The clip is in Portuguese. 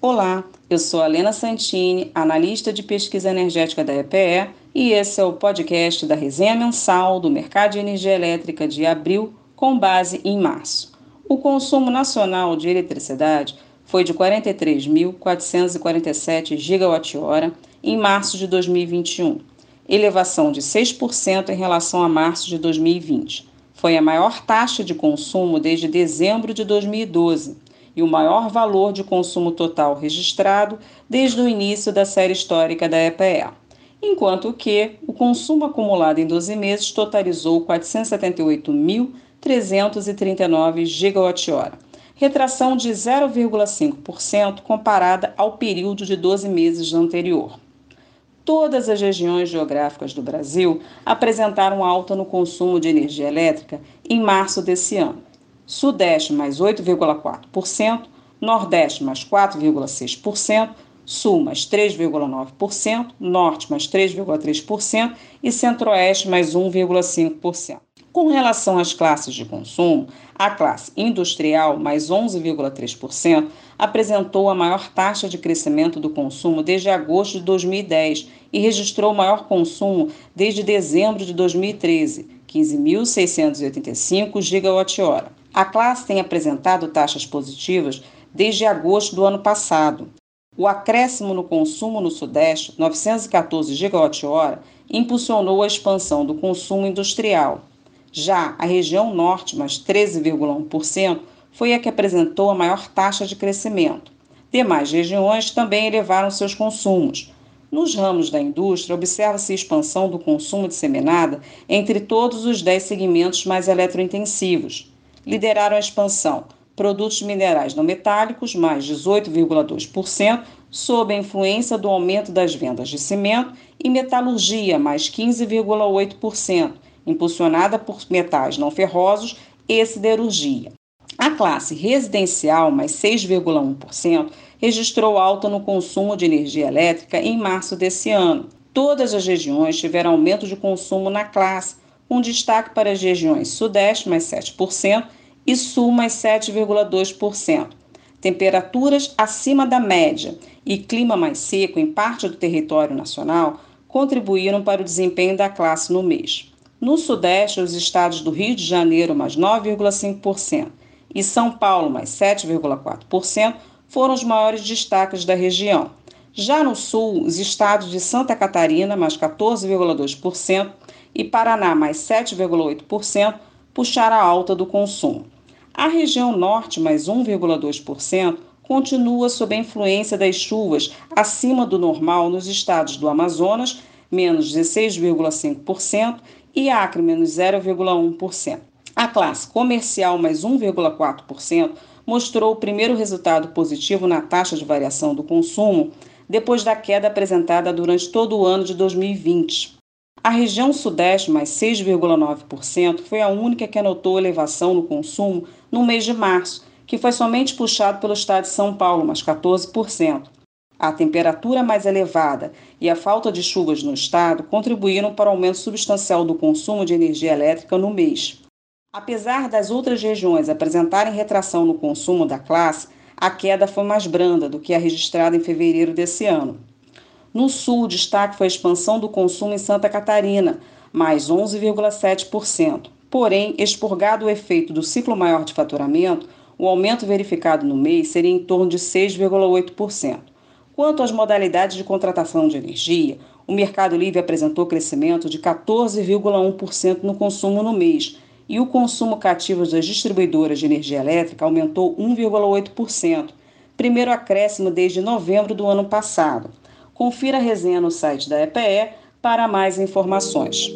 Olá, eu sou a Lena Santini, analista de pesquisa energética da EPE, e esse é o podcast da resenha mensal do mercado de energia elétrica de abril, com base em março. O consumo nacional de eletricidade foi de 43.447 GWh em março de 2021, elevação de 6% em relação a março de 2020. Foi a maior taxa de consumo desde dezembro de 2012 e o maior valor de consumo total registrado desde o início da série histórica da EPE. Enquanto que o consumo acumulado em 12 meses totalizou 478.339 GWh, retração de 0,5% comparada ao período de 12 meses anterior. Todas as regiões geográficas do Brasil apresentaram alta no consumo de energia elétrica em março desse ano. Sudeste mais 8,4%, Nordeste mais 4,6%, Sul mais 3,9%, Norte mais 3,3% e Centro-Oeste mais 1,5%. Com relação às classes de consumo, a classe industrial, mais 11,3%, apresentou a maior taxa de crescimento do consumo desde agosto de 2010 e registrou o maior consumo desde dezembro de 2013, 15.685 GWh. A classe tem apresentado taxas positivas desde agosto do ano passado. O acréscimo no consumo no Sudeste, 914 GWh, impulsionou a expansão do consumo industrial. Já a região Norte, mais 13,1%, foi a que apresentou a maior taxa de crescimento. Demais regiões também elevaram seus consumos. Nos ramos da indústria, observa-se expansão do consumo de semenada entre todos os 10 segmentos mais eletrointensivos lideraram a expansão. Produtos minerais não metálicos, mais 18,2%, sob a influência do aumento das vendas de cimento, e metalurgia, mais 15,8%, impulsionada por metais não ferrosos e siderurgia. A classe residencial, mais 6,1%, registrou alta no consumo de energia elétrica em março desse ano. Todas as regiões tiveram aumento de consumo na classe, com destaque para as regiões Sudeste, mais 7%, e Sul, mais 7,2%. Temperaturas acima da média e clima mais seco em parte do território nacional contribuíram para o desempenho da classe no mês. No Sudeste, os estados do Rio de Janeiro, mais 9,5%, e São Paulo, mais 7,4%, foram os maiores destaques da região. Já no Sul, os estados de Santa Catarina, mais 14,2%, e Paraná, mais 7,8%, puxaram a alta do consumo. A região norte, mais 1,2%, continua sob a influência das chuvas acima do normal nos estados do Amazonas, menos 16,5%, e Acre, menos 0,1%. A classe comercial, mais 1,4%, mostrou o primeiro resultado positivo na taxa de variação do consumo depois da queda apresentada durante todo o ano de 2020. A região Sudeste, mais 6,9%, foi a única que anotou elevação no consumo no mês de março, que foi somente puxado pelo estado de São Paulo, mais 14%. A temperatura mais elevada e a falta de chuvas no estado contribuíram para o aumento substancial do consumo de energia elétrica no mês. Apesar das outras regiões apresentarem retração no consumo da classe, a queda foi mais branda do que a registrada em fevereiro desse ano. No sul, o destaque foi a expansão do consumo em Santa Catarina, mais 11,7%. Porém, expurgado o efeito do ciclo maior de faturamento, o aumento verificado no mês seria em torno de 6,8%. Quanto às modalidades de contratação de energia, o Mercado Livre apresentou crescimento de 14,1% no consumo no mês, e o consumo cativo das distribuidoras de energia elétrica aumentou 1,8%, primeiro acréscimo desde novembro do ano passado. Confira a resenha no site da EPE para mais informações.